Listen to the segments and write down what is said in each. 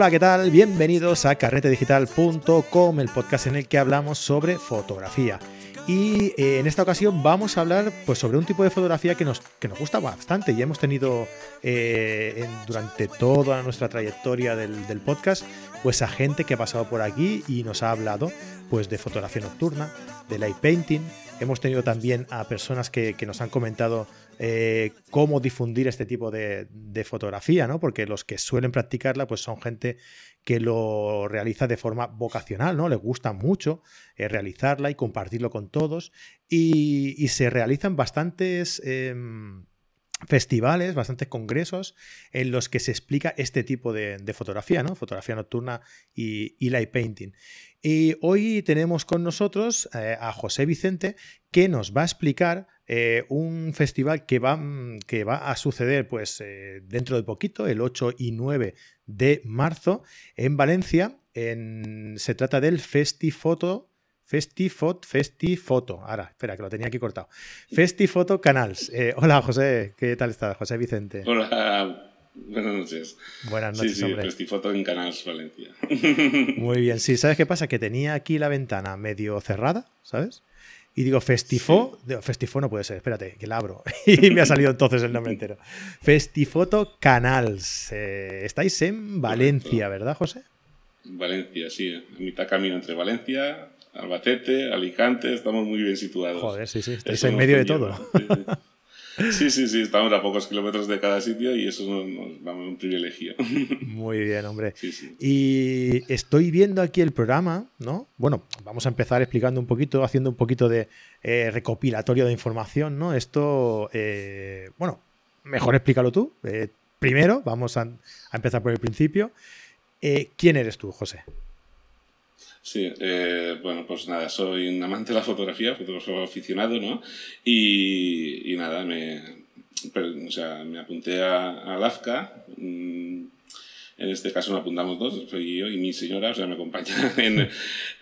Hola, ¿qué tal? Bienvenidos a carretedigital.com, el podcast en el que hablamos sobre fotografía. Y eh, en esta ocasión vamos a hablar pues, sobre un tipo de fotografía que nos, que nos gusta bastante y hemos tenido eh, durante toda nuestra trayectoria del, podcast pues a gente que ha pasado por aquí y nos ha hablado pues de fotografía nocturna, de light painting. Hemos tenido también a personas que nos han comentado eh, cómo difundir este tipo de, fotografía, ¿no? Porque los que suelen practicarla, pues son gente que lo realiza de forma vocacional, ¿no? Les gusta mucho eh, realizarla y compartirlo con todos. Y, se realizan bastantes. Em, festivales, bastantes congresos en los que se explica este tipo de, fotografía, ¿no? Fotografía nocturna y, light painting. Y hoy tenemos con nosotros eh, a José Vicente que nos va a explicar eh, un festival que va, que va a suceder pues, eh, dentro de poquito, el 8 y 9 de marzo, en Valencia. se trata del Festifoto. Festifot, Festifoto. Ahora, espera, que lo tenía aquí cortado. Festifoto Canals. Eh, hola, José. ¿Qué tal estás, José Vicente? Hola, Buenas noches. Buenas noches, sí, sí, Festifoto en Canals Valencia. Muy bien, sí, ¿sabes qué pasa? Que tenía aquí la ventana medio cerrada, ¿sabes? Y digo, Festifo, Festifo no puede ser, espérate, que la abro. y me ha salido entonces el nombre entero. Festifoto Canals. Eh, estáis en Valencia, ¿verdad, José? Valencia, sí. A mitad camino entre Valencia, Albacete, Alicante, estamos muy bien situados. Joder, sí, sí, estáis en medio de todo. Sí, sí, sí, estamos a pocos kilómetros de cada sitio y eso nos, da un privilegio. Muy bien, hombre. Y estoy viendo aquí el programa, ¿no? Bueno, vamos a empezar explicando un poquito, haciendo un poquito de eh, recopilatorio de información, ¿no? Esto, eh, bueno, mejor explícalo tú. Eh, primero, vamos a, a, empezar por el principio. ¿Quién eres tú, José? Sí, eh, bueno, pues nada, soy un amante de la fotografía, fotógrafo aficionado, ¿no? Y, y nada, me, o sea, me apunté a, a LAFCA. Mm, en este caso nos apuntamos dos, soy yo y mi señora, o sea, me acompaña en,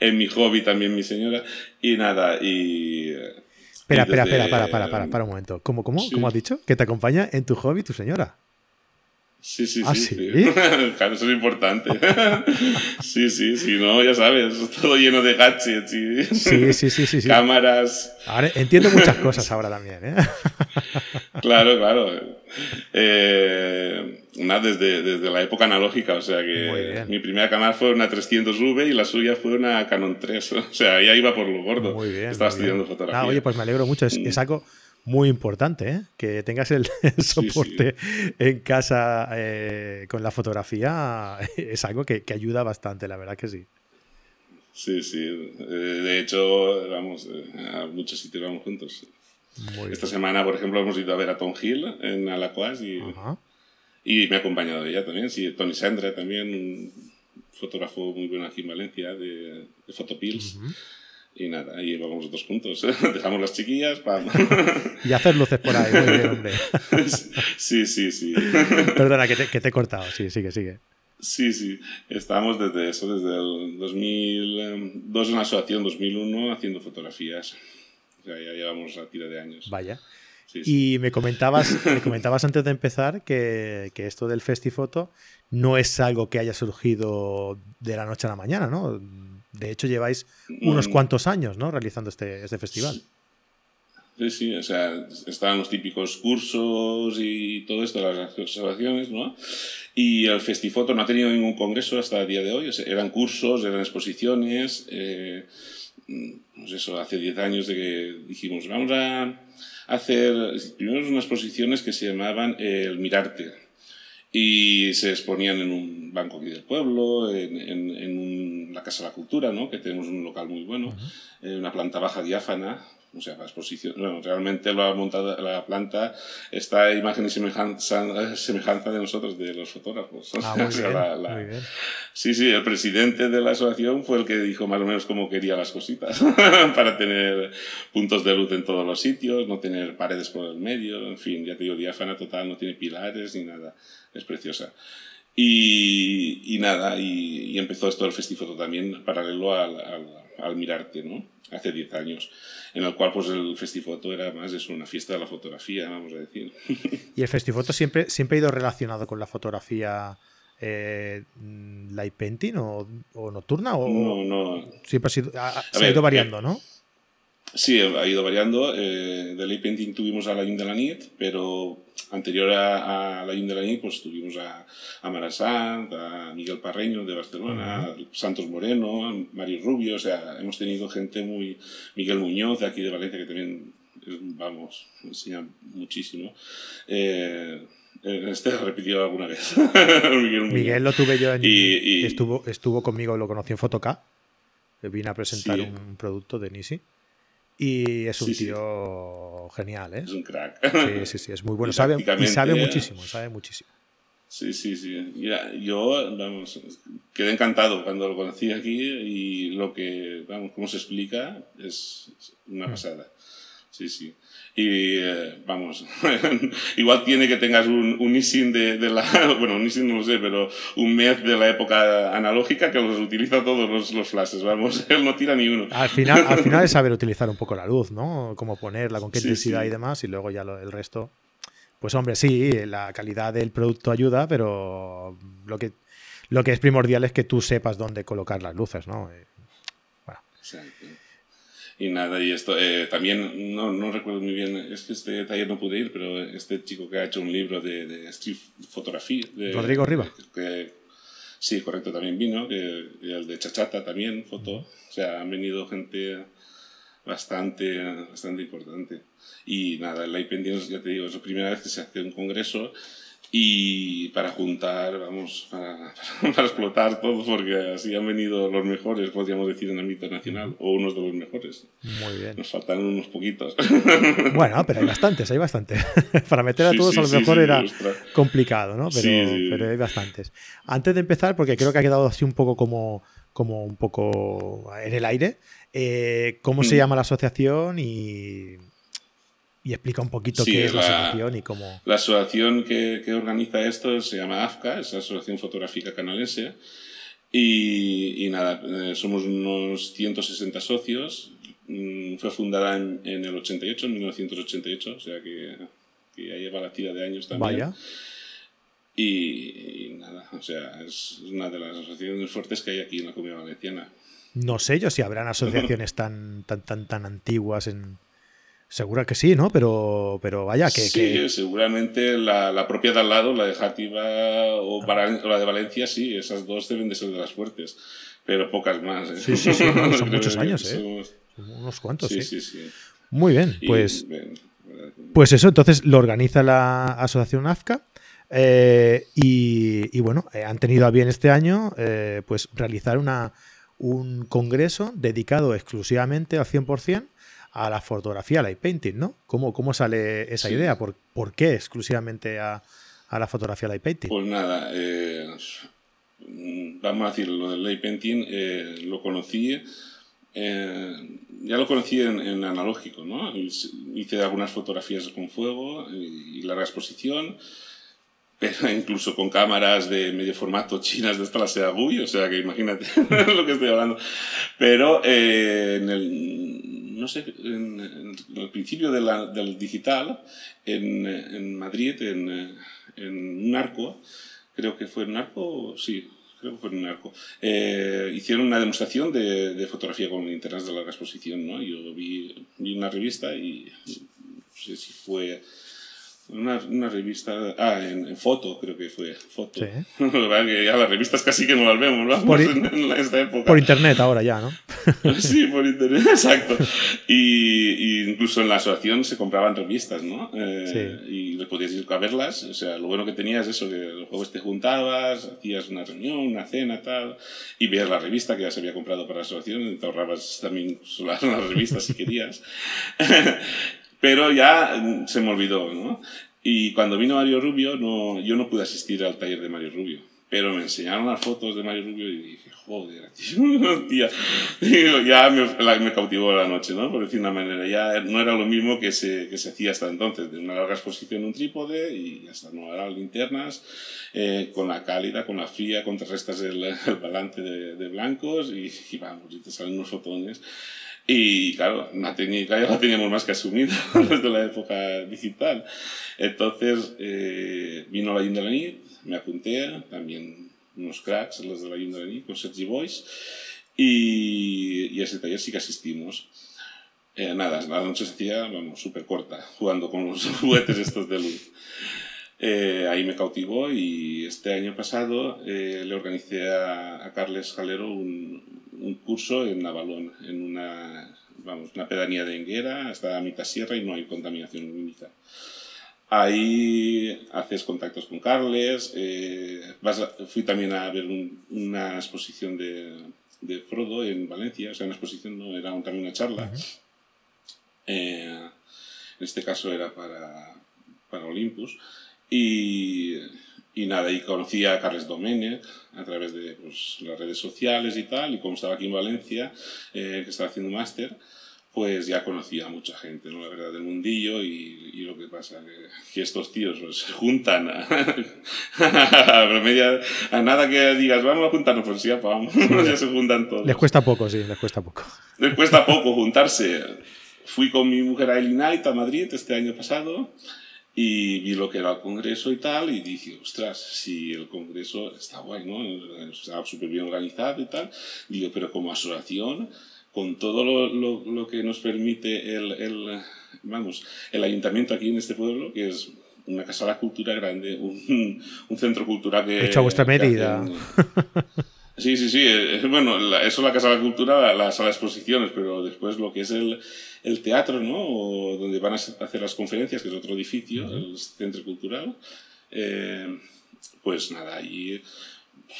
en mi hobby también mi señora. Y nada, y... Espera, espera, espera, para, para, para, para un momento. ¿Cómo, cómo, cómo has dicho? Que te acompaña en tu hobby tu señora. Sí, sí, ¿Ah, sí, claro, eso es importante. sí, sí, sí, no, ya sabes, todo lleno de gadgets y sí, sí, sí, sí, cámaras. Ahora entiendo muchas cosas ahora también, ¿eh? claro, claro. Eh, desde, desde la época analógica, o sea que mi primera cámara fue una 300V y la suya fue una Canon 3. O sea, ya iba por lo gordo. Muy bien. Estaba estudiando fotografía. Ah, oye, pues me alegro mucho. Es, es algo muy importante, ¿eh? que tengas el, soporte en casa eh, con la fotografía es algo que, ayuda bastante, la verdad que sí. Sí, sí. Eh, de hecho, vamos, a muchos sitios vamos juntos. Esta semana, por ejemplo, hemos ido a ver a Tom Hill en Alacuas y, y me ha acompañado ella también. Sí, Tony Sandra también, un fotógrafo muy bueno aquí en Valencia de, de Photopills. Y nada, ahí vamos los dos juntos. Dejamos las chiquillas para... y hacer luces por ahí, muy bien, hombre. sí, sí, sí. Perdona, que te, que te he cortado. Sí, sigue, sigue. Sí, sí. Estamos desde eso, desde el 2002 en la asociación, 2001, haciendo fotografías. O sea, ya llevamos a tira de años. Vaya. Y me comentabas, me comentabas antes de empezar que, que, esto del Festifoto no es algo que haya surgido de la noche a la mañana, ¿no? De hecho, lleváis unos mm. cuantos años ¿no? realizando este, este festival. Sí, sí, o sea, estaban los típicos cursos y todo esto, las observaciones, ¿no? Y el Festifoto no ha tenido ningún congreso hasta el día de hoy, eran cursos, eran exposiciones, eh, pues eso, hace 10 años de que dijimos, vamos a hacer, primero unas exposiciones que se llamaban El Mirarte, y se exponían en un banco aquí del pueblo, en, en, en la Casa de la Cultura, ¿no? que tenemos un local muy bueno, en una planta baja diáfana, o sea, la exposición, bueno, realmente lo ha montado, la planta está a imagen y semejanza, semejanza de nosotros, de los fotógrafos. Ah, muy, bien, muy, bien, Sí, sí, el presidente de la asociación fue el que dijo más o menos cómo quería las cositas, para tener puntos de luz en todos los sitios, no tener paredes por el medio, en fin, ya te digo, diáfana total, no tiene pilares ni nada, es preciosa. Y, y nada, y, y, empezó esto el festival también paralelo al, al, al Mirarte, ¿no? Hace 10 años en el cual pues el Festifoto era más eso, una fiesta de la fotografía, vamos a decir. ¿Y el Festifoto siempre, siempre ha ido relacionado con la fotografía eh, light painting o, nocturna o no, no. siempre ha, sido, se ha ido variando, ¿no? Sí, ha ido variando. Eh, de light painting tuvimos a la de la Nit, pero anterior a, la de la Nit pues tuvimos a, a Marasant, a Miguel Parreño de Barcelona, Santos Moreno, Mario Rubio, o sea, hemos tenido gente muy... Miguel Muñoz de aquí de Valencia que también, vamos, enseña muchísimo. Eh, este repetido alguna vez. Miguel, lo tuve yo en. Y, Estuvo, estuvo conmigo, lo conocí en Fotoca. Vine a presentar un producto de Nisi. Y es un tío genial, ¿eh? Es un crack. Sí, sí, sí, es muy bueno. Sabe, y sabe muchísimo, sabe muchísimo. Sí, sí, sí. yo, vamos, quedé encantado cuando lo conocí aquí y lo que, vamos, cómo se explica es una mm. pasada. Sí, sí. Y eh, vamos, igual tiene que tengas un, un ISIN de, de, la, bueno, un ISIN no lo sé, pero un MED de la época analógica que los utiliza todos los, los flashes, vamos, él no tira ni uno. Al final, al final es saber utilizar un poco la luz, ¿no? Cómo ponerla, con qué intensidad y demás, y luego ya lo, el resto. Pues hombre, sí, la calidad del producto ayuda, pero lo que, lo que es primordial es que tú sepas dónde colocar las luces, ¿no? Eh, bueno. Y nada, y esto eh, también, no, no, recuerdo muy bien, es que este taller no pude ir, pero este chico que ha hecho un libro de, de street fotografía. De, Rodrigo Riva. Que, sí, correcto, también vino, que, el de Chachata también, foto. O sea, han venido gente bastante, bastante importante. Y nada, el Live ya te digo, es la primera vez que se hace un congreso y para juntar, vamos, para, para, explotar todo, porque así han venido los mejores, podríamos decir, en el ámbito nacional, o unos de los mejores. Muy bien. Nos faltan unos poquitos. Bueno, pero hay bastantes, hay bastantes. para meter a todos a lo mejor era complicado, ¿no? Pero, pero hay bastantes. Antes de empezar, porque creo que ha quedado así un poco como, como un poco en el aire, eh, ¿cómo se mm. llama la asociación y y explica un poquito qué es la, asociación y cómo... La asociación que, que, organiza esto se llama AFCA, es la Asociación Fotográfica Canalense, y, y nada, eh, somos unos 160 socios, mm, fue fundada en, en, el 88, en 1988, o sea que, que, ya lleva la tira de años también. Vaya. Y, nada, o sea, es una de las asociaciones fuertes que hay aquí en la Comunidad Valenciana. No sé yo si habrán asociaciones tan, tan, tan, tan antiguas en, Segura que sí, ¿no? Pero, pero vaya, que. Sí, seguramente la, la, propia de al lado, la de Játiva o, la de Valencia, sí, esas dos deben de ser de las fuertes, pero pocas más. ¿eh? Sí, sí, sí, son muchos años, ¿eh? Unos cuantos, sí. Sí, sí, Muy bien, pues. pues eso, entonces lo organiza la Asociación AFCA. Eh, y, y, bueno, eh, han tenido a bien este año pues realizar una, un congreso dedicado exclusivamente al 100% a la fotografía light painting, ¿no? ¿Cómo, cómo sale esa idea? ¿Por, ¿Por, qué exclusivamente a, a, la fotografía light painting? Pues nada, eh, vamos a decir, lo del light painting eh, lo conocí, eh, ya lo conocí en, analógico, ¿no? Hice algunas fotografías con fuego y, larga exposición pero incluso con cámaras de medio formato chinas de esta la Seagui, o sea que imagínate lo que estoy hablando. Pero en el, no sé, en, el principio del digital, en, en Madrid, en, en, un arco, creo que fue en un arco, sí, creo que fue en un arco, eh, hicieron una demostración de, de, fotografía con linternas de larga exposición, ¿no? Yo vi, vi una revista y no sé si fue una, una revista, ah, en, foto, creo que fue, foto. Sí. que ya las revistas casi que no las vemos, ¿no? Por, en, esta época. por internet ahora ya, ¿no? sí, por internet, exacto. Y, y, incluso en la asociación se compraban revistas, ¿no? Eh, sí. Y le podías ir a verlas, o sea, lo bueno que tenías es eso, que los jueves te juntabas, hacías una reunión, una cena, tal, y veías la revista que ya se había comprado para la asociación, y te ahorrabas también las, las revistas si querías. Pero ya mm, se me olvidó, ¿no? Y cuando vino Mario Rubio, no, yo no pude asistir al taller de Mario Rubio, pero me enseñaron las fotos de Mario Rubio y dije, joder, tío, tía, ya me, me, cautivó la noche, ¿no? Por decir una manera, ya no era lo mismo que se, que se hacía hasta entonces, de una larga exposición un trípode y hasta no eran linternas, eh, con la cálida, con la fría, contrarrestas el, el balance de, de blancos y, y, vamos, y te salen unos fotones. Y claro, la técnica ya la teníamos más que asumida desde la época digital. Entonces eh, vino la Indelanit, me apunté, también unos cracks, los de la Yunda con Sergi Boys, y, y a ese taller sí que asistimos. Eh, nada, la noche se hacía, vamos, súper corta, jugando con los juguetes estos de luz. Eh, ahí me cautivó y este año pasado eh, le organicé a, a Carles Jalero un, un, curso en Navalón, en una, vamos, una pedanía de Enguera, hasta la mitad sierra y no hay contaminación lumínica. Ahí haces contactos con Carles, vas fui también a ver un, una exposición de, de, Frodo en Valencia, o sea, una exposición no era también una charla. Uh -huh eh, en este caso era para, para Olympus. Y, y, nada, y conocí a Carles Domenech a través de pues, las redes sociales y tal, y como estaba aquí en Valencia, eh, que estaba haciendo un máster, pues ya conocía a mucha gente, ¿no? La verdad, del mundillo y, y lo que pasa, que, que estos tíos pues, se juntan a, a, media, a, nada que digas, vamos a juntarnos, pues ya, vamos, ya se juntan todos. Les cuesta poco, sí, les cuesta poco. Les cuesta poco juntarse fui con mi mujer a Illinois, a Madrid, este año pasado, y vi lo que era el congreso y tal, y dije, ostras, si el congreso está guay, ¿no? Está súper bien organizado y tal. Digo, pero como asociación, con todo lo, lo, lo que nos permite el, el, vamos, el ayuntamiento aquí en este pueblo, que es una casa de la cultura grande, un, un centro cultural que... Hecho a vuestra medida. Sí, sí, sí. Bueno, la, eso la Casa de la Cultura, la, la, sala de exposiciones, pero después lo que es el, el teatro, ¿no? O donde van a hacer las conferencias, que es otro edificio, uh -huh. el Centro Cultural. Eh, pues nada, ahí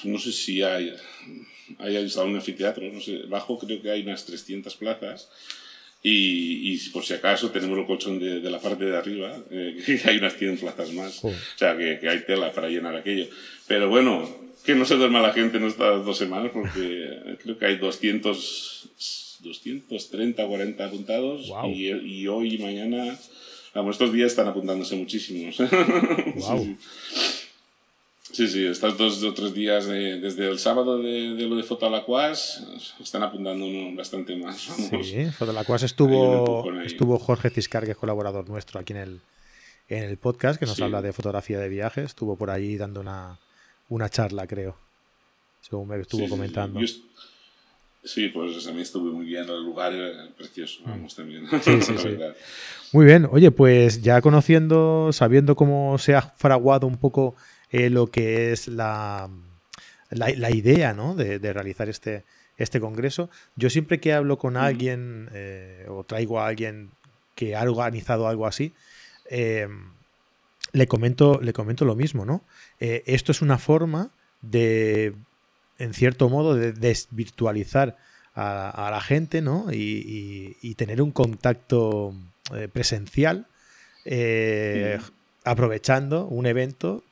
no sé si hay, hay un anfiteatro, no sé, bajo creo que hay unas 300 plazas. Y, y por si acaso tenemos el colchón de, de la parte de arriba, eh, que hay unas 100 plazas más. O sea, que, que hay tela para llenar aquello. Pero bueno, que no se duerma la gente en estas dos semanas porque creo que hay 200, 230, 40 apuntados wow. y, y, hoy y mañana, vamos, estos días están apuntándose muchísimos. Wow. sí, sí, sí, estos dos o tres días de, desde el sábado de, de, lo de Foto a la Cuas están apuntando bastante más. Vamos. Sí, Foto a la Cuas estuvo, estuvo Jorge Ciscar, que es colaborador nuestro aquí en el, en el podcast, que nos sí. habla de fotografía de viajes, estuvo por ahí dando una una charla, creo, según me estuvo sí, comentando. Sí, sí, pues a mí estuve muy bien, el lugar era precioso, Mm. vamos, también. Sí, sí, sí. Muy bien, oye, pues ya conociendo, sabiendo cómo se ha fraguado un poco eh, lo que es la, la, la idea ¿no? de, de, realizar este, este congreso, yo siempre que hablo con alguien eh, o traigo a alguien que ha organizado algo así, eh, le comento, le comento lo mismo, ¿no? Eh, esto es una forma de, en cierto modo, de desvirtualizar a, a la gente, ¿no? Y, y, y, tener un contacto presencial, sí. aprovechando un evento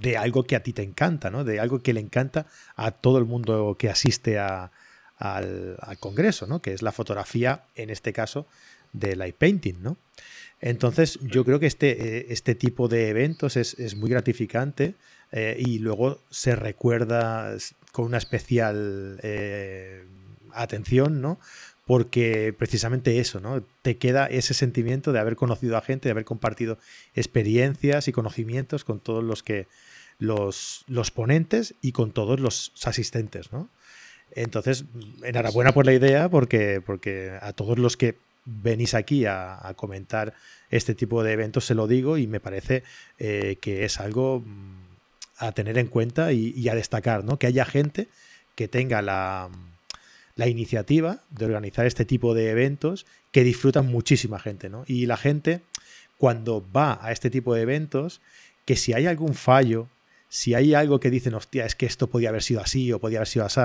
de algo que a ti te encanta, ¿no? De algo que le encanta a todo el mundo que asiste al, congreso, ¿no? Que es la fotografía, en este caso, de light painting, ¿no? Entonces, yo creo que este, eh, este tipo de eventos es, es muy gratificante eh, y luego se recuerda con una especial eh, atención, ¿no? Porque precisamente eso, ¿no? Te queda ese sentimiento de haber conocido a gente, de haber compartido experiencias y conocimientos con todos los que los, los ponentes y con todos los asistentes, ¿no? Entonces, enhorabuena por la idea, porque, porque a todos los que venís aquí a, comentar este tipo de eventos, se lo digo, y me parece eh, que es algo mm, a tener en cuenta y, a destacar, ¿no? Que haya gente que tenga la, la, iniciativa de organizar este tipo de eventos que disfrutan muchísima gente, ¿no? Y la gente, cuando va a este tipo de eventos, que si hay algún fallo, si hay algo que dicen, hostia, es que esto podía haber sido así o podía haber sido así,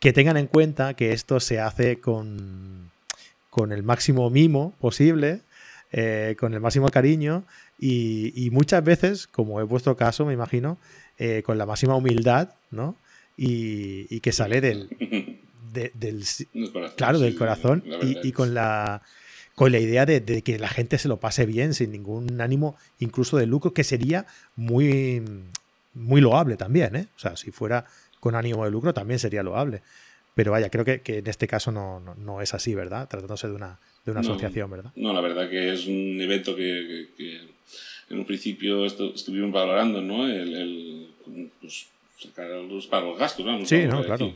que tengan en cuenta que esto se hace con con el máximo mimo posible, eh, con el máximo cariño y, muchas veces, como es vuestro caso, me imagino, eh, con la máxima humildad, ¿no? Y que sale del, de, del, corazón, claro, sí, del corazón y, y, con la con la idea de, de, que la gente se lo pase bien sin ningún ánimo incluso de lucro que sería muy muy loable también ¿eh? o sea si fuera con ánimo de lucro también sería loable pero vaya, creo que, que en este caso no, no, no, es así, ¿verdad? Tratándose de una, de una no, asociación, ¿verdad? No, la verdad que es un evento que, que, que en un principio estu estuvimos valorando, ¿no? El, el pues, sacar los, para los gastos, vamos. Sí, no, decir.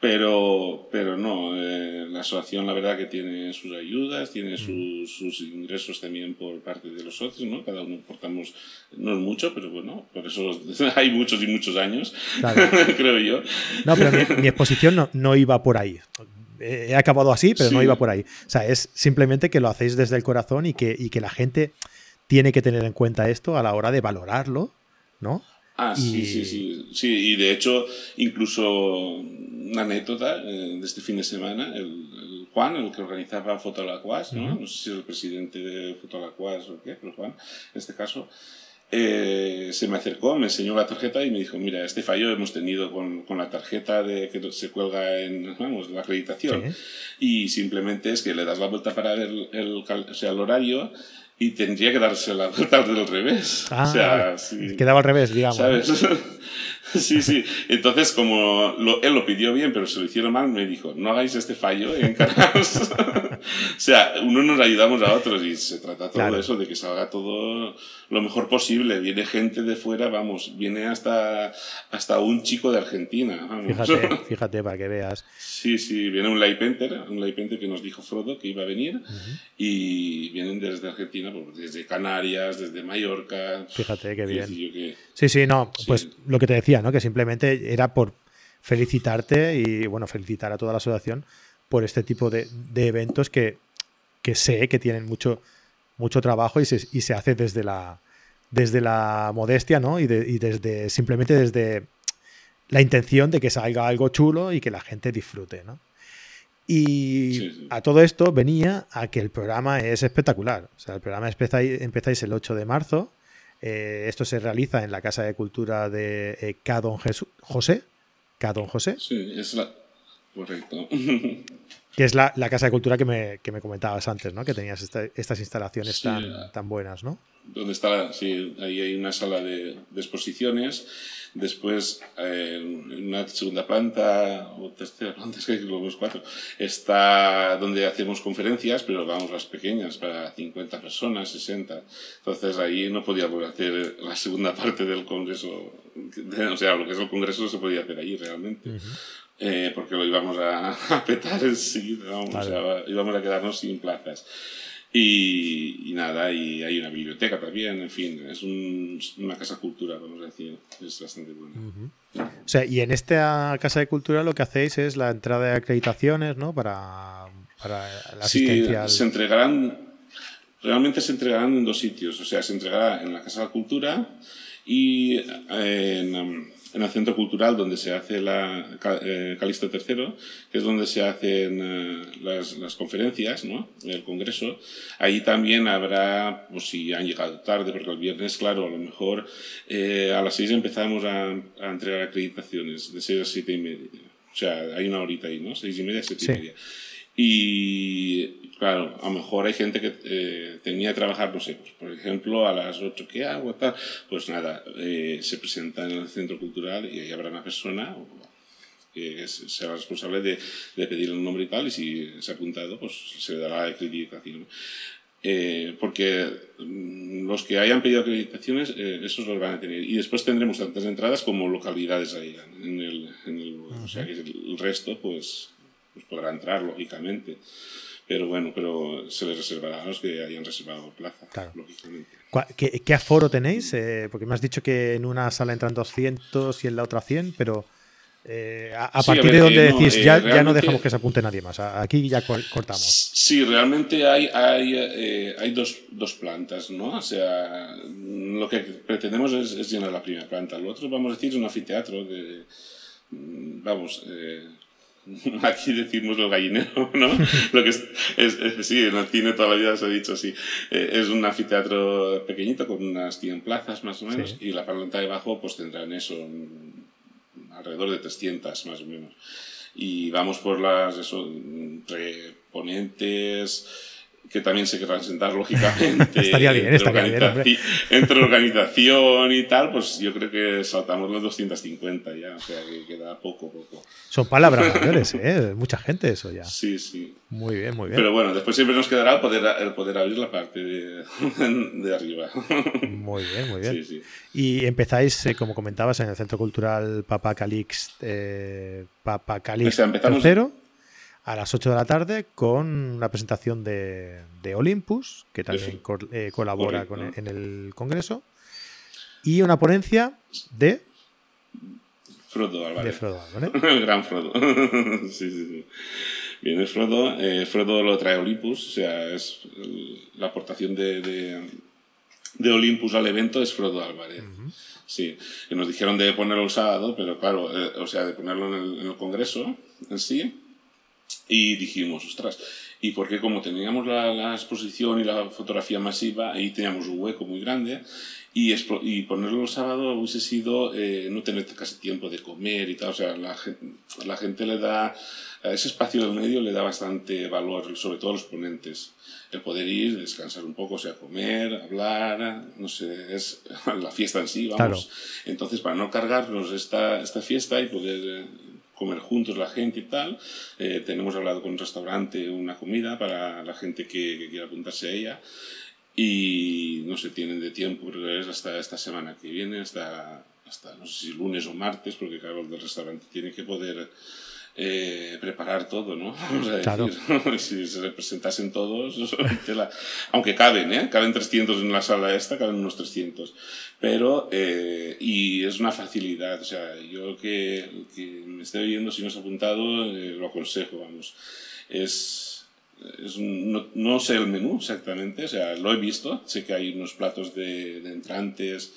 Pero, pero no, eh, la asociación la verdad que tiene sus ayudas, tiene sus, sus ingresos también por parte de los socios, ¿no? Cada uno aportamos, no es mucho, pero bueno, por eso hay muchos y muchos años, Claro. creo yo. No, pero mi, mi exposición no, no iba por ahí. He acabado así, pero no Sí. iba por ahí. O sea, es simplemente que lo hacéis desde el corazón y que, y que la gente tiene que tener en cuenta esto a la hora de valorarlo, ¿no? Ah, sí, Y- sí, sí, sí. Y de hecho, incluso una anécdota eh, de este fin de semana, el, el Juan, el que organizaba Fotolacuas, ¿no? Ujú. No sé si es el presidente de Fotolacuas o qué, pero Juan, en este caso, eh, se me acercó, me enseñó la tarjeta y me dijo, mira, este fallo hemos tenido con, con la tarjeta de que se cuelga en, vamos, la acreditación. Sí. Y simplemente es que le das la vuelta para ver el, el o sea, el horario y tendría que darse la vuelta del revés. Ah, o sea, sí. Quedaba al revés, digamos. ¿Sabes? Sí, sí. Entonces, como lo- él lo pidió bien, pero se lo hicieron mal, me dijo, no hagáis este fallo, encargaos. o sea, uno nos ayudamos a otros y se trata todo Claro. eso, de que salga todo lo mejor posible. Viene gente de fuera, vamos, viene hasta, hasta un chico de Argentina. Vamos. Fíjate, fíjate para que veas. Sí, sí, viene un painter, un painter que nos dijo Frodo que iba a venir Ujú. y vienen desde Argentina, pues, desde Canarias, desde Mallorca. Fíjate qué bien. que- Sí, sí, no, Sí. pues lo que te decía, ¿no? Que simplemente era por felicitarte y, bueno, felicitar a toda la asociación por este tipo de, de eventos que, que sé que tienen mucho, mucho trabajo y se, y se hace desde la, desde la modestia, ¿no? Y, de- y desde, simplemente desde la intención de que salga algo chulo y que la gente disfrute, ¿no? Y a todo esto venía a que el programa es espectacular. O sea, el programa empezáis, empezáis el 8 de marzo. Eh, esto se realiza en la Casa de Cultura de eh, Ca Don Jesús, José. Ca Don José, Sí, es la... Correcto. que es la, la Casa de Cultura que me, que me comentabas antes, ¿no? Que tenías esta- estas instalaciones Sí. tan, tan buenas, ¿no? Donde está, sí, ahí hay una sala de, de exposiciones. Después, eh, en una segunda planta o tercera planta, es que los cuatro, está donde hacemos conferencias, pero vamos, las pequeñas, para 50 personas, 60. Entonces ahí no podíamos hacer la segunda parte del congreso, o sea, lo que es el congreso no se podía hacer ahí realmente. Eh, porque lo íbamos a, a petar enseguida, vamos, o sea, íbamos a quedarnos sin plazas. Y, y nada, y hay una biblioteca también, en fin, es un- una casa cultura, vamos a decir, es bastante buena. O sea, y en esta Casa de Cultura lo que hacéis es la entrada de acreditaciones, ¿no? Para, para la Sí, asistencia al- se entregarán, realmente se entregarán en dos sitios, o sea, se entregará en la Casa de Cultura y en, um, en el Centro Cultural donde se hace la eh, Calixto III, que es donde se hacen eh, las, las conferencias, ¿no? El congreso. Ahí también habrá, pues si han llegado tarde, porque el viernes, claro, a lo mejor eh, a las 6 empezamos a, a entregar acreditaciones, de 6 a 7 y media. O sea, hay una horita ahí, ¿no? 6 y media, 7 Sí. y media. Y claro, a lo mejor hay gente que eh, tenía que trabajar, no sé, pues, por ejemplo, a las 8, ¿qué hago? Tal? Pues nada, eh, se presenta en el centro cultural y ahí habrá una persona que será responsable de, de pedir el nombre y tal, y si se ha apuntado, pues se le dará la acreditación. Eh, porque mm, los que hayan pedido acreditaciones, eh, esos los van a tener. Y después tendremos tantas entradas como localidades ahí en el, en el O sea, que el resto, pues, pues podrá entrar, lógicamente. Pero bueno, pero se les reservará a los que hayan reservado plaza, Claro. lógicamente. ¿Cuál- ¿Qué, qué aforo tenéis? Eh, porque me has dicho que en una sala entran 200 y en la otra 100, pero eh, a, a Sí, a partir ver, de donde eh, no, decís, ya, ya no dejamos que se apunte nadie más. Aquí ya cor- cortamos. Sí, realmente hay, hay, hay dos, dos plantas, ¿no? O sea, lo que pretendemos es, es llenar la primera planta. Lo otro, vamos a decir, es un anfiteatro de, mm, vamos, aquí decimos el gallinero, ¿no? Lo que es, es- es- sí, en el cine toda la vida se ha dicho así. Eh, es un anfiteatro pequeñito con unas 100 plazas más o menos Sí. y la planta de abajo pues tendrán eso, alrededor de 300 más o menos. Y vamos por las, eso, entre ponentes, que también se querrán sentar, lógicamente. estaría bien, estaría bien, hombre. Entre organización y tal, pues yo creo que saltamos los 250 ya, o sea que queda poco, poco. Son palabras mayores, ¿eh? Mucha gente eso ya. Sí, sí. Muy bien, muy bien. Pero bueno, después siempre nos quedará el poder, el poder abrir la parte de, de arriba. Muy bien, muy bien. Sí, sí. Y empezáis, eh, como comentabas, en el Centro Cultural Papa Calix, eh, Papa Calix O sea, empezamos- III, a las 8 de la tarde con una presentación de, de Olympus, que también eh, colabora con el- en el Congreso, y una ponencia de, Frodo de Álvarez. Frodo Álvarez. El gran Frodo. sí, sí, sí. Bien, es Frodo. eh, Frodo lo trae Olympus, o sea, es el- la aportación de, de, de Olympus al evento es Frodo Álvarez. Sí, que nos dijeron de ponerlo el sábado, pero claro, eh, o sea, de ponerlo en el, en el congreso en sí. Y dijimos, ostras, y porque como teníamos la, la exposición y la fotografía masiva, ahí teníamos un hueco muy grande, y, y ponerlo el sábado hubiese sido eh, no tener casi tiempo de comer y tal, o sea, la, la gente le da, a ese espacio del medio le da bastante valor, sobre todo a los ponentes. El poder ir, descansar un poco, o sea, comer, hablar, no sé, es la fiesta en sí, vamos. Claro. Entonces, para no cargarnos esta, esta fiesta y poder eh, comer juntos la gente y tal, eh, tenemos hablado con un restaurante una comida para la gente que, que quiera apuntarse a ella. Y no se tienen de tiempo, es hasta esta semana que viene, hasta, hasta no sé si lunes o martes, porque claro, el del restaurante tiene que poder eh, preparar todo, ¿no? Vamos a Claro. decir, si se representasen todos, tela. aunque caben, ¿eh? Caben 300 en la sala esta, caben unos 300. Pero, eh, y es una facilidad, o sea, yo que, que me esté oyendo, si no ha apuntado, eh, lo aconsejo, vamos. Es, es un- no, no sé el menú exactamente, o sea, lo he visto, sé que hay unos platos de, de entrantes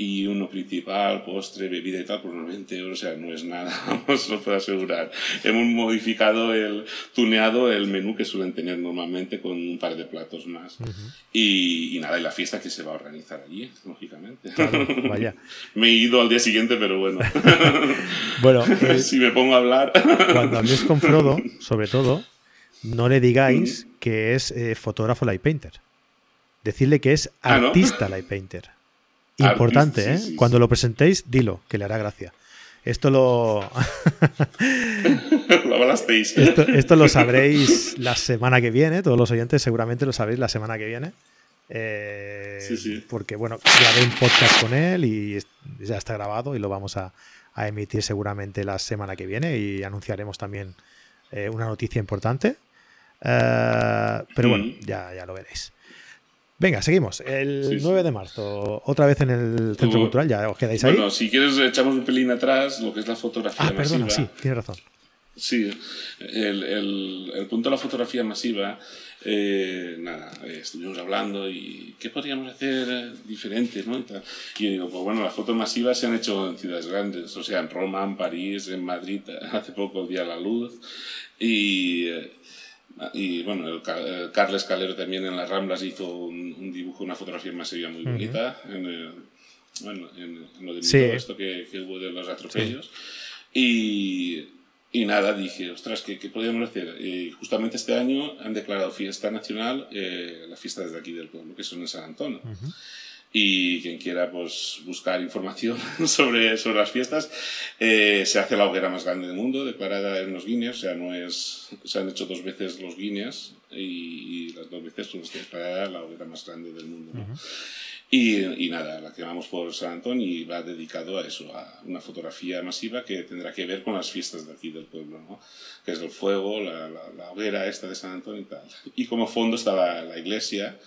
y uno principal, postre, bebida y tal, por 90 euros, o sea, no es nada, os lo puedo asegurar. Hemos modificado el, tuneado el menú que suelen tener normalmente con un par de platos más. y, y nada, y la fiesta que se va a organizar allí, lógicamente. Claro, vaya. Me he ido al día siguiente, pero bueno, Bueno, eh, si me pongo a hablar... cuando habléis con Frodo, sobre todo, no le digáis que es eh, fotógrafo light painter. Decirle que es Ah, ¿no? artista light painter. Importante, ¿eh? sí, Cuando lo presentéis, dilo, que le hará gracia. Esto lo, lo hablasteis. esto, esto lo sabréis la semana que viene. Todos los oyentes seguramente lo sabréis la semana que viene. Eh, Sí, sí. Porque, bueno, grabé un podcast con él y ya está grabado y lo vamos a, a emitir seguramente la semana que viene y anunciaremos también eh, una noticia importante. Eh, pero bueno, Mm. ya, ya lo veréis. Venga, seguimos. El Sí, sí. 9 de marzo, otra vez en el Centro Cultural, ya os quedáis ahí. Bueno, si quieres echamos un pelín atrás lo que es la fotografía ah, perdona, masiva. sí, tienes razón. Sí, el, el, el punto de la fotografía masiva, eh, nada, eh, estuvimos hablando y qué podríamos hacer eh, diferente, ¿no? Y, tal. Y yo digo, pues bueno, las fotos masivas se han hecho en ciudades grandes, o sea, en Roma, en París, en Madrid, hace poco el Día de la Luz, y, eh, y bueno, el, el Carles Calero también en las Ramblas hizo un, un dibujo, una fotografía masiva muy Ujú. bonita, en, el- bueno, en, en lo de Sí. todo esto que, que hubo de los atropellos. Y, y nada, dije, ostras, ¿qué, qué podríamos hacer? Y justamente este año han declarado fiesta nacional eh, la fiesta desde aquí del pueblo, que son en San Antonio. Ujú. Y quien quiera pues, buscar información sobre, sobre las fiestas, eh, se hace la hoguera más grande del mundo, declarada en los Guinness, o sea, no es, se han hecho dos veces los Guinness y, y las dos veces pues, declarada la hoguera más grande del mundo. ¿no? Y, y nada, la quemamos por San Antón y va dedicado a eso, a una fotografía masiva que tendrá que ver con las fiestas de aquí del pueblo, ¿no? que es el fuego, la, la, la hoguera esta de San Antón y tal. Y como fondo está la, la iglesia,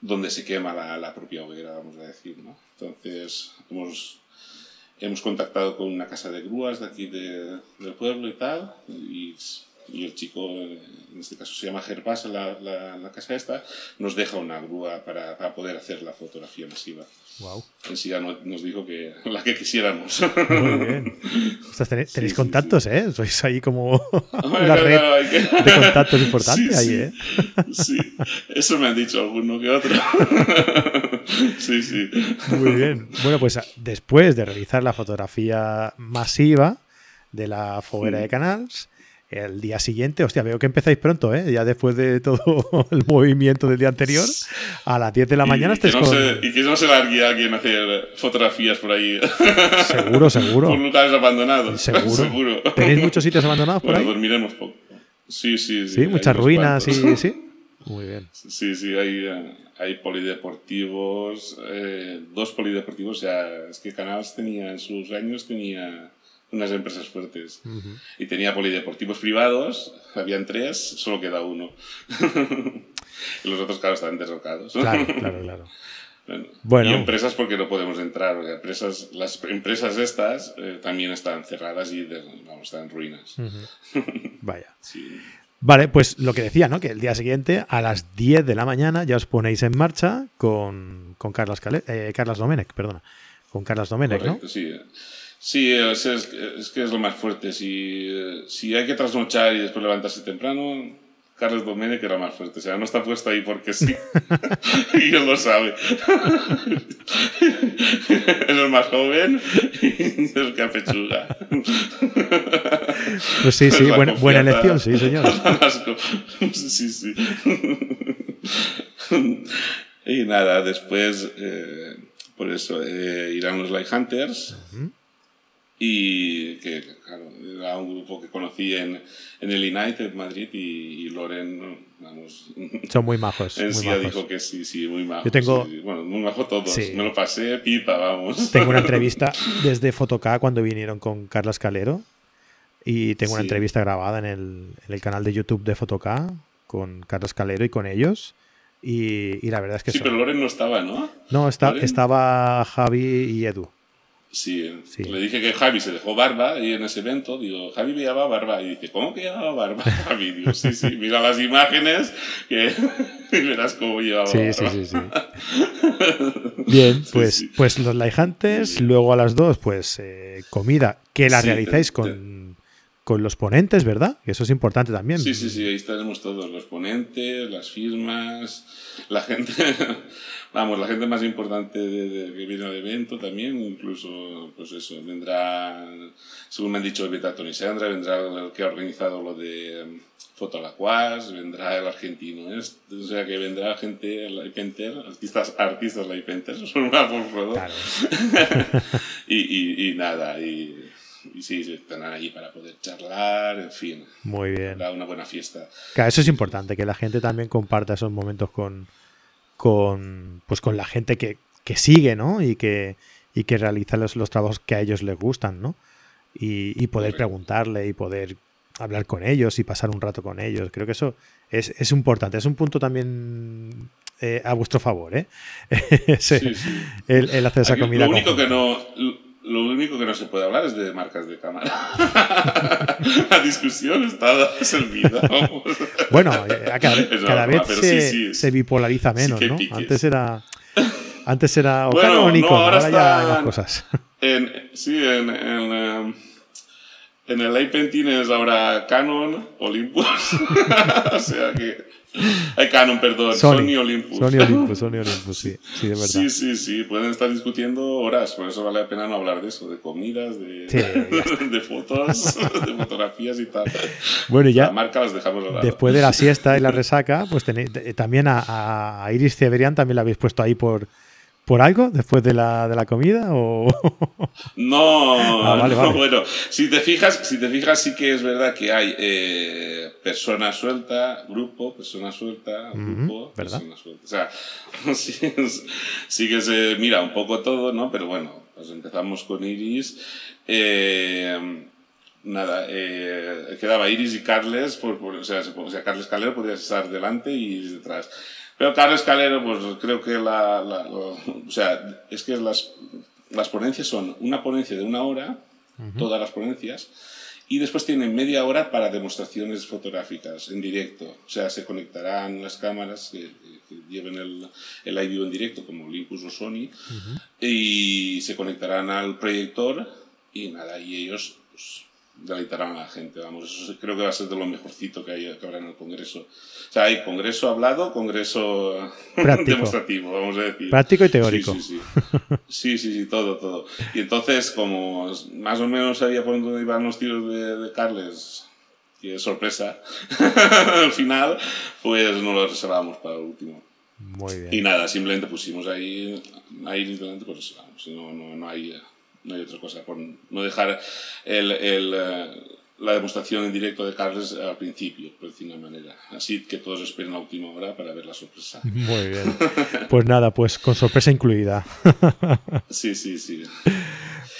donde se quema la, la propia hoguera, vamos a decir. ¿no? Entonces, hemos, hemos contactado con una casa de grúas de aquí de- del pueblo y tal, y, y el chico, eh, en este caso se llama Gervás, la, la, la casa esta, nos deja una grúa para, para poder hacer la fotografía masiva. Wow. En sí ya no- nos dijo que la que quisiéramos. Muy bien. Ostras, tenéis, Sí, tenéis sí, contactos, ¿eh? Sois ahí como una red de contactos importante Sí, ahí, sí. ¿eh? Sí, eso me han dicho alguno que otro. Sí, sí. Muy bien. Bueno, pues después de realizar la fotografía masiva de la foguera de Canals, el día siguiente, hostia, veo que empezáis pronto, ¿eh? Ya después de todo el movimiento del día anterior, a las 10 de la mañana estáis y que con... Se, y que no se largue alguien a hacer fotografías por ahí. Seguro, seguro. por lugares abandonados. Seguro. seguro. ¿Tenéis muchos sitios abandonados por bueno, ahí? dormiremos poco. Sí, sí, sí. Sí, muchas ruinas y sí. Muy bien. Sí, sí, hay, hay polideportivos, eh, dos polideportivos, o sea, es que Canals tenía en sus años tenía unas empresas fuertes. Uh -huh. Y tenía polideportivos privados, habían tres, solo queda uno. y los otros, claro, estaban derrocados. Claro, claro, claro. Bueno, bueno, Y empresas porque no podemos entrar, porque empresas, las empresas estas eh, también están cerradas y de, vamos, están en ruinas. Uh -huh. Vaya. sí. Vale, pues lo que decía, ¿no? Que el día siguiente, a las 10 de la mañana, ya os ponéis en marcha con, con Carlas, Cale, eh, Carlas Domenech, perdona. Con Carlas Domenech, Correcto, ¿no? Sí, sí es, es, es, que es lo más fuerte. Si, si hay que trasnochar y después levantarse temprano, Carlos Domenech era más fuerte. O sea, no está puesto ahí porque sí. y él lo sabe. es el más joven y es el que apechuga. Pues sí, sí, buena, buena elección, sí, señor. sí, sí. y nada, después, eh, por eso, eh, irán los Light Hunters. Uh -huh. Y que, claro, era un grupo que conocí en, en el United Madrid y, y Loren, vamos. Son muy majos. En muy sí majos. dijo que sí, sí, muy majos. Yo tengo. Sí, bueno, muy majos todos. Sí. Me lo pasé pipa, vamos. Tengo una entrevista desde Fotoca cuando vinieron con Carlos Calero. Y tengo una Sí. entrevista grabada en el, en el canal de YouTube de Fotoca con Carlos Calero y con ellos. Y, y la verdad es que Sí, son- pero Loren no estaba, ¿no? No, está, estaba Javi y Edu. Sí, Sí. le dije que Javi se dejó barba y en ese evento digo, Javi me llevaba barba y dice, ¿cómo que llevaba barba Javi? Digo, sí, sí, mira las imágenes que y verás cómo llevaba Sí, barba. sí, sí, sí. Bien, pues, sí. pues los laijantes, luego a las dos, pues eh, comida, que la realizáis con, con los ponentes, ¿verdad? Eso es importante también. Sí, sí, sí, ahí tenemos todos, los ponentes, las firmas, la gente, vamos, la gente más importante de, de- que viene al evento también, incluso, pues eso, vendrá, según me han dicho, vendrá Tony Sandra, vendrá el que ha organizado lo de em, Foto Alacuas, vendrá el argentino, este, o sea que vendrá gente, Painter, artistas, artistas Light Painters, por favor. Claro. y, y, y nada, y, y sí, estarán allí para poder charlar, en fin. Muy bien. Habrá una buena fiesta. Claro, eso es importante, que la gente también comparta esos momentos con, con, pues con la gente que, que sigue, ¿no? Y que, y que realiza los, los trabajos que a ellos les gustan, ¿no? Y, y poder Correcto. preguntarle y poder hablar con ellos y pasar un rato con ellos. Creo que eso es, es importante, es un punto también eh, a vuestro favor, ¿eh? Ese- Sí, sí. El, el hacer esa Aquí comida. lo único conjunta. que no lo único que no se puede hablar es de marcas de cámara. La discusión está servida. Bueno, eh, a cada, Es cada vez se, sí, sí. se bipolariza menos, ¿no? piques. Antes era. Antes era o Bueno, Canon o Nikon, no, ahora ahora, ya hay más cosas. En, sí, en, en, em, en el iPen tienes ahora Canon, Olympus. o sea que. Hay Canon, perdón, Sony. Sony, Olympus. Sony Olympus, Sony Olympus, sí, sí, de verdad. Sí, sí, sí, pueden estar discutiendo horas, por eso vale la pena no hablar de eso, de comidas, de, Sí, ya de fotos, de fotografías y tal. Bueno, y La ya marca las dejamos a después de la siesta y la resaca, pues tenéis, también a, a Iris Ceberian también la habéis puesto ahí por, por algo después de la, de la comida o No, Ah, vale, no, vale. bueno, si te fijas, si te fijas sí que es verdad que hay eh, persona suelta, grupo, persona suelta, grupo, ¿verdad? persona suelta. O sea, sí, que se mira un poco todo, ¿no? Pero bueno, pues empezamos con Iris. Eh, nada, eh, quedaba Iris y Carles, por, por- o, sea, se- o sea, Carles Calero podía estar delante y Iris detrás. Pero Carles Calero, pues creo que la, la- la- o sea, es que las, las ponencias son una ponencia de una hora, todas las ponencias, y después tienen media hora para demostraciones fotográficas en directo. O sea, se conectarán las cámaras que, lleven el, el iView en directo, como Olympus o Sony, y se conectarán al proyector y nada, y ellos pues, deleitarán a la gente. Vamos, eso creo que va a ser de lo mejorcito que, hay, que habrá en el Congreso. O sea, hay Congreso hablado, Congreso Práctico. demostrativo, vamos a decir. práctico y teórico. Sí, sí, sí. Sí, sí, sí, todo, todo. Y entonces, como más o menos sabía por dónde iban los tiros de, de Carles, que sorpresa, al final, pues no lo reservamos para el último. Muy bien. Y nada, simplemente pusimos ahí, ahí simplemente pues reservamos. No, no, no, hay, no hay otra cosa. Por no dejar el, el, eh, la demostración en directo de Carles al principio, por decir una manera. Así que todos esperen a última hora para ver la sorpresa. Muy bien. Pues nada, pues con sorpresa incluida. Sí, sí, sí.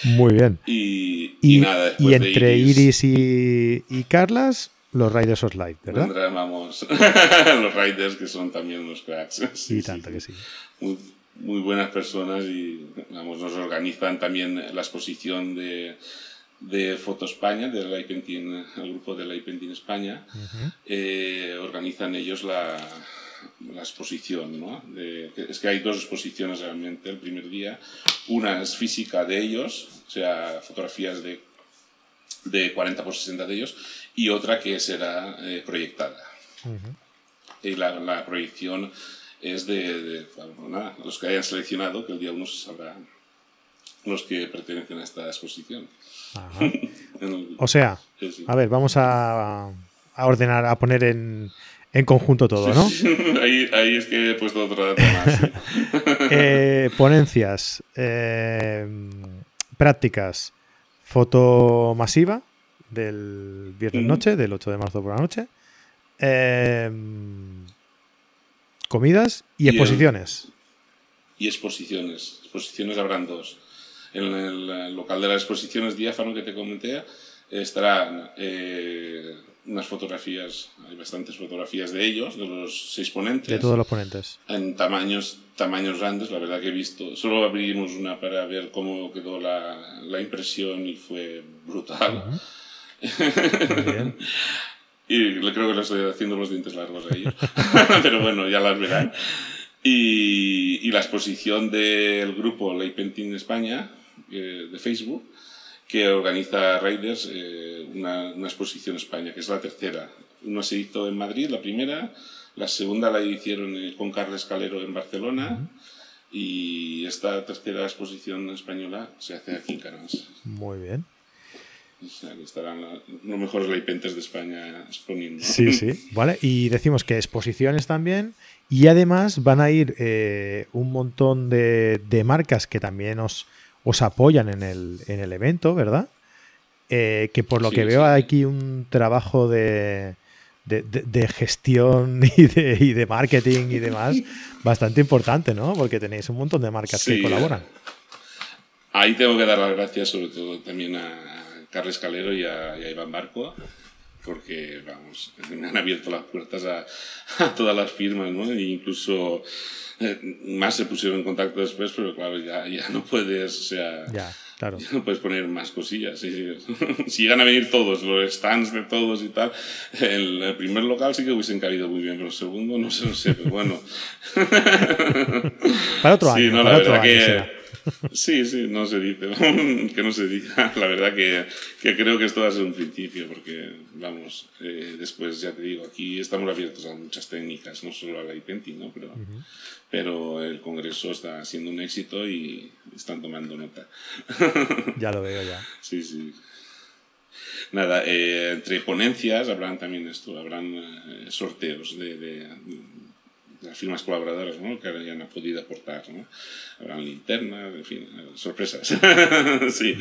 Muy bien. Y, y, Y, nada, y entre Iris y, y Carlas, los Riders of Light, ¿verdad? vendrán, vamos, los Riders que son también unos cracks. Sí, y sí, tanto que sí. muy, muy buenas personas y vamos, nos organizan también la exposición de, de Foto España, de la IPentin, el grupo de la IPentin España. Eh, organizan ellos la, la exposición. ¿no? De- es que hay dos exposiciones realmente el primer día. Una es física de ellos, o sea, fotografías de, de 40 por 60 de ellos, y otra que será eh, proyectada. Y la, la proyección es de, de, nada, los que hayan seleccionado, que el día 1 se sabrán los que pertenecen a esta exposición. Ajá. En el- O sea, sí, sí. a ver, vamos a, a ordenar, a poner en, en conjunto todo, ¿no? ahí, ahí es que he puesto otro dato más. Eh, ponencias, eh, prácticas, foto masiva del viernes Ujú. noche, del 8 de marzo por la noche, eh, comidas y Y el- exposiciones. Y exposiciones. Exposiciones habrán dos. En el local de las exposiciones diáfano que te comenté estarán eh, unas fotografías, hay bastantes fotografías de ellos, de los seis ponentes. De todos los ponentes. en tamaños, tamaños grandes, la verdad que he visto. Solo abrimos una para ver cómo quedó la, la impresión y fue brutal. Muy bien. Y le creo que le estoy haciendo los dientes largos a ellos. Pero bueno, ya las verán. Y, y la exposición del grupo Ley Painting España, eh, de Facebook, que organiza Raiders, eh, una, una exposición en España, que es la tercera. Una se hizo en Madrid, la primera. La segunda la hicieron eh, con Carles Calero en Barcelona. Y esta tercera exposición española se hace aquí en Canals. Muy bien. O sea, que estarán la- los mejores leipentes de España exponiendo. Sí, sí. Vale. Y decimos que exposiciones también. Y además van a ir eh, un montón de, de marcas que también os, os apoyan en el, en el evento, ¿verdad? Eh, que por lo Sí, que veo sí. hay aquí un trabajo de, de, gestión y de, y de marketing y demás bastante importante, ¿no? Porque tenéis un montón de marcas que colaboran. Ahí tengo que dar las gracias sobre todo también a Carles Calero y a, y a Iván Barco, porque, vamos, me han abierto las puertas a, a todas las firmas, ¿no? E incluso eh, más se pusieron en contacto después, pero claro, ya, ya no puedes, o sea... Ya, claro. ya no puedes poner más cosillas. sí, sí. si llegan a venir todos, los stands de todos y tal, el, el primer local sí que hubiesen cabido muy bien, pero el segundo no sé, no sé, pero bueno. Para otro Sí, año. no, para la otro verdad año que. Sí, sí, no se dice. que no se diga. La verdad que, que creo que esto va a ser un principio, porque, vamos, eh, después ya te digo, aquí estamos abiertos a muchas técnicas, no solo a la painting, ¿no? Pero, pero el congreso está siendo un éxito y están tomando nota. Ya lo veo ya. Sí, sí. Nada, eh, entre ponencias habrán también esto, habrán eh, sorteos de, de- de las firmas colaboradoras ¿no? que hayan podido aportar. ¿no? Habrán linternas, en fin, eh, sorpresas. sí,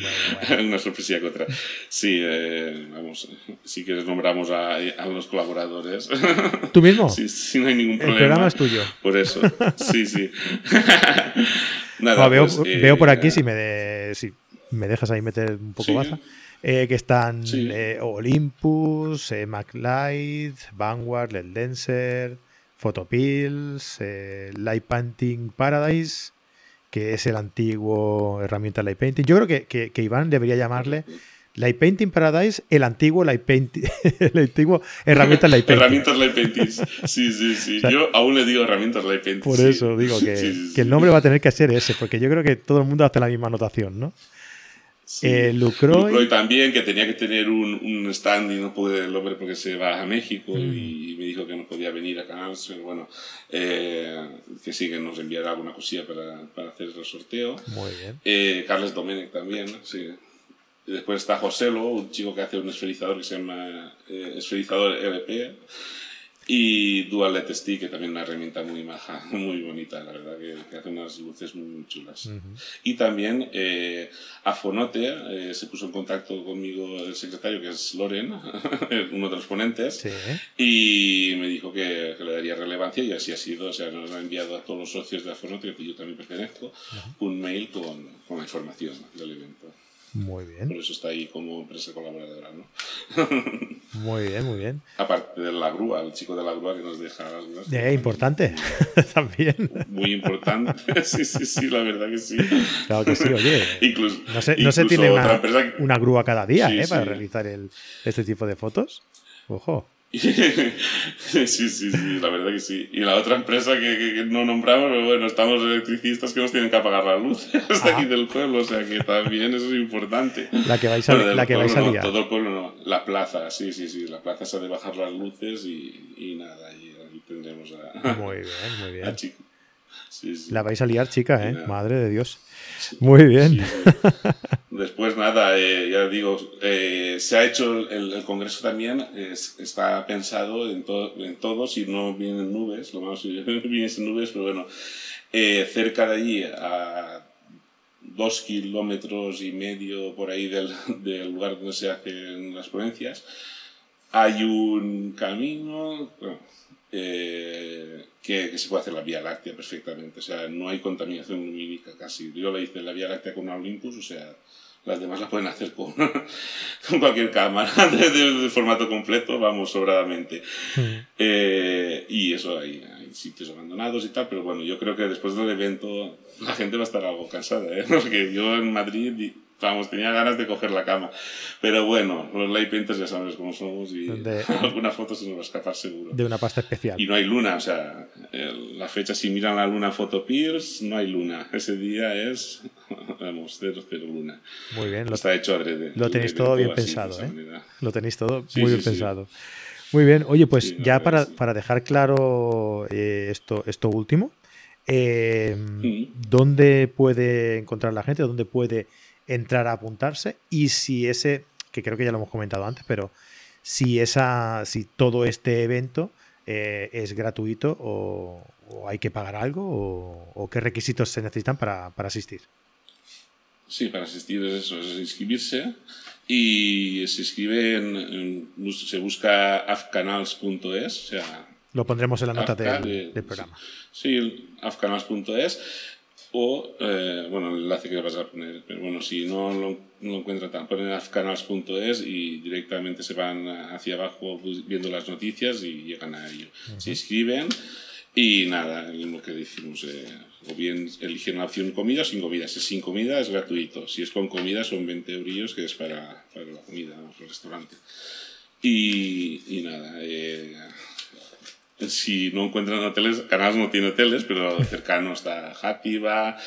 una sorpresilla que otra. Sí, eh, vamos, si quieres nombramos a, a los colaboradores. ¿Tú mismo? sí, sí, no hay ningún El problema. programa es tuyo. Por eso, sí, sí. Nada, veo, pues, eh, veo por aquí, si me, de- si me dejas ahí meter un poco Sí. baza, eh, que están Sí. eh, Olympus, eh, MacLight, Vanguard, LED Dancer, Photopills, eh, Light Painting Paradise, que es el antiguo herramienta Light Painting. Yo creo que, que- que Iván debería llamarle Light Painting Paradise, el antiguo Light Painting, el antiguo herramienta Light Painting. Herramientas Light Paintings. Sí, sí, sí. Yo aún le digo herramientas Light Paintings. Por sí. eso digo que, Sí, sí, que el nombre va a tener que ser ese, porque yo creo que todo el mundo hace la misma anotación, ¿no? Sí. Eh, Lucroy, Lucroy también, que tenía que tener un, un stand y no pude el hombre porque se va a México Mm. y me dijo que no podía venir a Canals, pero bueno, eh, que sí que nos enviará alguna cosilla para, para hacer el sorteo. Muy bien. Eh, Carles Domenech también, sí. después está Joselo, un chico que hace un esferizador que se llama eh, esferizador LP. Y Dual Let Stick, que también es una herramienta muy maja, muy bonita, la verdad, que, hace unas luces muy, chulas. Y también eh, Afonote eh, se puso en contacto conmigo el secretario, que es Loren, uno de los ponentes, y me dijo que, le daría relevancia, y así ha sido. O sea, nos ha enviado a todos los socios de Afonote, que yo también pertenezco, un mail con, con la información del evento. Muy bien. Por eso está ahí como empresa colaboradora, ¿no? muy bien, muy bien. Aparte de la grúa, el chico de la grúa que nos deja las Eh, importante, también. Muy importante, sí, sí, sí, la verdad que sí. Claro que sí, oye. incluso, no, se, no se tiene una, una, grúa cada día, ¿eh? Para realizar el, este tipo de fotos. Ojo. sí, sí, sí, la verdad que sí. Y la otra empresa que, que, no nombramos, pero bueno, estamos electricistas que nos tienen que apagar la luz hasta aquí del pueblo, o sea que también eso es importante. La que vais a, la que vais a liar. todo el pueblo no, la plaza, sí, sí, sí, la plaza se ha de bajar las luces y, y nada, y ahí tendremos a... Muy bien, muy bien. A chico. Sí, sí. La vais a liar, chica, ¿eh? Madre de Dios. Muy bien. Después, nada, eh, ya digo, eh, se ha hecho el, congreso también, está pensado en, en todos y no vienen nubes, lo más vienen en nubes, pero bueno, eh, cerca de allí, a dos kilómetros y medio por ahí del, del lugar donde se hacen las ponencias, hay un camino, eh, que, se puede hacer la Vía Láctea perfectamente. O sea, no hay contaminación lumínica casi. Yo la hice la Vía Láctea con Olympus, o sea, las demás la pueden hacer con, con cualquier cámara de, formato completo, vamos, sobradamente. Mm. Eh, y eso, hay, hay, sitios abandonados y tal, pero bueno, yo creo que después del evento la gente va a estar algo cansada, ¿eh? porque yo en Madrid vamos, tenía ganas de coger la cama. Pero bueno, los light painters ya sabes cómo somos y alguna foto se nos va a escapar seguro. De una pasta especial. Y no hay luna, o sea, la fecha, si miran la luna Photo Pierce, no hay luna. Ese día es, vamos, cero, cero luna. Muy bien. Está hecho adrede. Lo tenéis todo bien pensado, ¿eh? Lo tenéis todo muy bien pensado. Muy bien, oye, pues ya para, para, dejar claro eh, esto, esto último, eh, ¿dónde puede encontrar la gente? ¿Dónde puede entrar a apuntarse y si ese, que creo que ya lo hemos comentado antes, pero si, esa, si todo este evento eh, es gratuito o, hay que pagar algo o, qué requisitos se necesitan para, asistir. Sí, para asistir es eso, es inscribirse y se inscribe en, se busca afcanals.es, o sea... Lo pondremos en la nota del, programa. Sí, afcanals.es o, eh, bueno, el enlace que vas a poner, pero bueno, si no lo, no encuentran tan, ponen afcanals.es y directamente se van hacia abajo viendo las noticias y llegan a ello. Se inscriben y nada, lo que decimos, eh, o bien eligen la opción comida o sin comida. Si es sin comida es gratuito, si es con comida son 20 euros que es para, para la comida, el restaurante. Y, y nada, eh, si no encuentran hoteles, Canals no tiene hoteles, pero cercano está Játiva,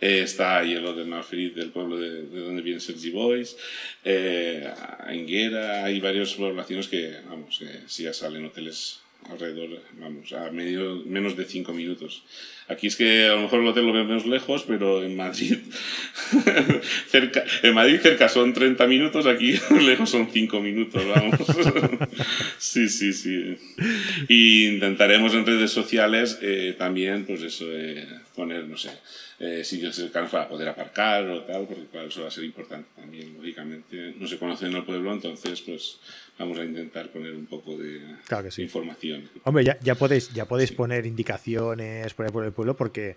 eh, está Hielo de Malferit, del pueblo de, donde viene Sergi Boys, eh, Enguera, hay varias poblaciones que, vamos, sí ya salen hoteles alrededor, vamos, a medio, menos de cinco minutos. Aquí es que a lo mejor el hotel lo vemos lejos, pero en Madrid, cerca, en Madrid cerca son 30 minutos, aquí lejos son 5 minutos, vamos. sí, sí, sí. Y intentaremos en redes sociales eh, también, pues eso, eh, poner, no sé, eh, sitios cercanos para poder aparcar o tal, porque claro, eso va a ser importante también, lógicamente. No se conoce en el pueblo, entonces, pues vamos a intentar poner un poco de información. Hombre, ya, ya podéis, ya podéis poner indicaciones por el pueblo porque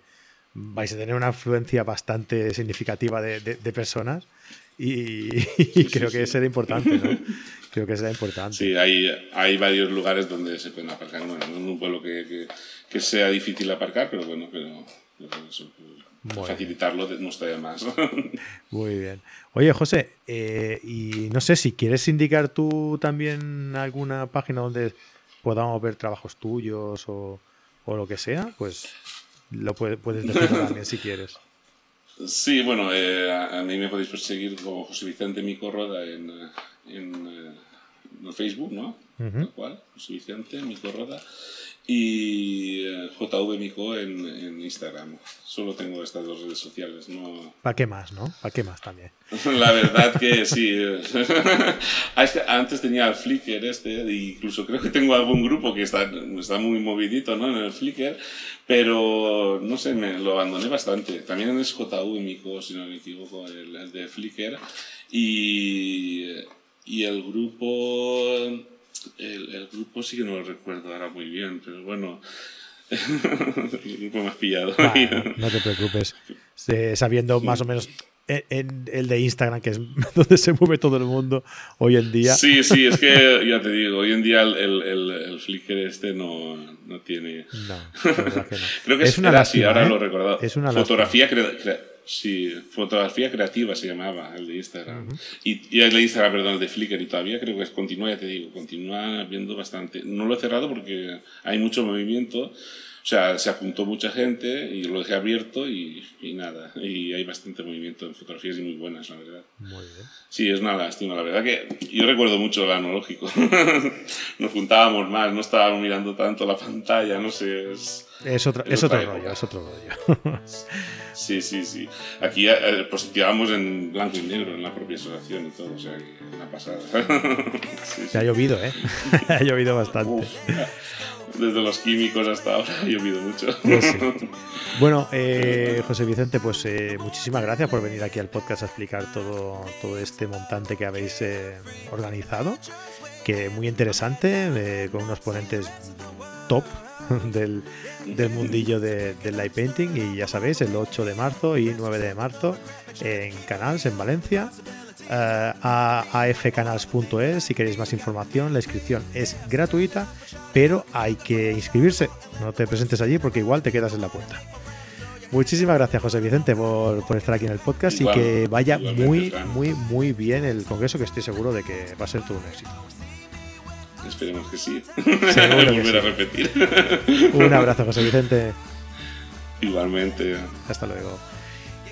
vais a tener una afluencia bastante significativa de, de, personas y, creo que será importante, ¿no? Creo que será importante. Sí, hay, hay varios lugares donde se pueden aparcar. Bueno, no en un pueblo que, que, sea difícil aparcar, pero bueno, pero, facilitarlo no estaría más. Muy bien. Oye, José, eh, y no sé si quieres indicar tú también alguna página donde podamos ver trabajos tuyos o, o lo que sea, pues lo puedes, puedes decir también si quieres. Sí, bueno, eh, a, mí me podéis perseguir como José Vicente Micorroda en, en, eh, en Facebook, ¿no? Uh cual, José Vicente Micorroda. Y eh, JV Mico en, en, Instagram. Solo tengo estas dos redes sociales. No... ¿Para qué más, no? ¿Para qué más también? La verdad que sí. Ah, antes tenía el Flickr este, e incluso creo que tengo algún grupo que está, está muy movidito ¿no? en el Flickr, pero no sé, me lo abandoné bastante. También es JV Mico, si no me equivoco, el, el de Flickr. Y, y el grupo el, el, grupo sí que no lo recuerdo ahora muy bien, pero bueno, el grupo me has pillado. no te preocupes. sabiendo más o menos en, el de Instagram, que es donde se mueve todo el mundo hoy en día. Sí, sí, es que ya te digo, hoy en día el, el, el Flickr este no, no tiene. No, no. Creo que es, una lástima, ahora ¿eh? lo he recordado. Es una Fotografía Sí, fotografía creativa se llamaba el de Instagram. y, y, el de Instagram, perdón, el de Flickr y todavía creo que continúa, ya te digo, continúa viendo bastante. No lo he cerrado porque hay mucho movimiento. O sea, se apuntó mucha gente y lo dejé abierto y, y nada. Y hay bastante movimiento en fotografías y muy buenas, la verdad. Muy bien. Sí, es una lástima. La verdad que yo recuerdo mucho el analógico. Nos juntábamos más, no estábamos mirando tanto la pantalla, no sé. Es, es otro, es otro rollo, es otro rollo. Sí, sí, sí. Aquí eh, positivamos en blanco y negro en la propia asociación y todo, o sea, una pasada. sí, sí. ha llovido, ¿eh? ha llovido bastante. Uf, desde los químicos hasta ahora ha llovido mucho. Pues sí. Bueno, eh, José Vicente, pues eh, muchísimas gracias por venir aquí al podcast a explicar todo, todo este montante que habéis eh, organizado, que muy interesante, eh, con unos ponentes top del, del mundillo de, del light painting y ya sabéis, el 8 de marzo y 9 de marzo en Canals, en Valencia. Uh, a afcanals.es si queréis más información la inscripción es gratuita pero hay que inscribirse. No te presentes allí porque igual te quedas en la puerta. Muchísimas gracias José Vicente por, por estar aquí en el podcast Igual, y que vaya muy muy muy bien el congreso que estoy seguro de que va a ser todo un éxito Esperemos que sí. Seguro que Volver a sí. repetir. un abrazo José Vicente Igualmente. Hasta luego.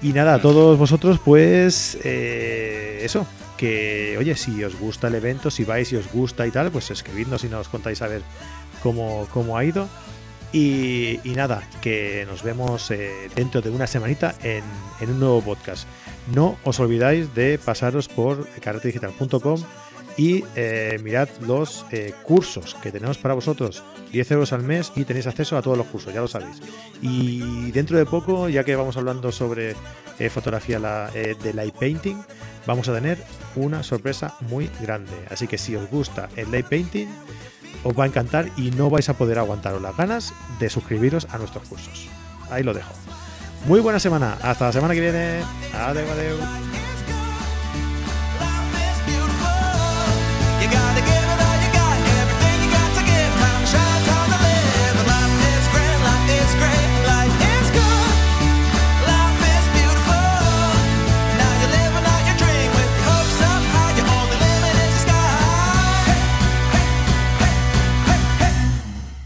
Y nada, a todos vosotros, pues eh, eso, que oye, si os gusta el evento, si vais y os gusta y tal, pues escribidnos y nos contáis a ver cómo, cómo ha ido. Y, y nada, que nos vemos eh, dentro de una semanita en, en un nuevo podcast. No os olvidáis de pasaros por carretedigital.com y eh, mirad los eh, cursos que tenemos para vosotros. 10 euros al mes y tenéis acceso a todos los cursos, ya lo sabéis. Y dentro de poco, ya que vamos hablando sobre eh, fotografía la- de light painting, vamos a tener una sorpresa muy grande. Así que si os gusta el light painting, os va a encantar y no vais a poder aguantaros las ganas de suscribiros a nuestros cursos. Ahí lo dejo. Muy buena semana. Hasta la semana que viene. Adeu, adeu. gotta get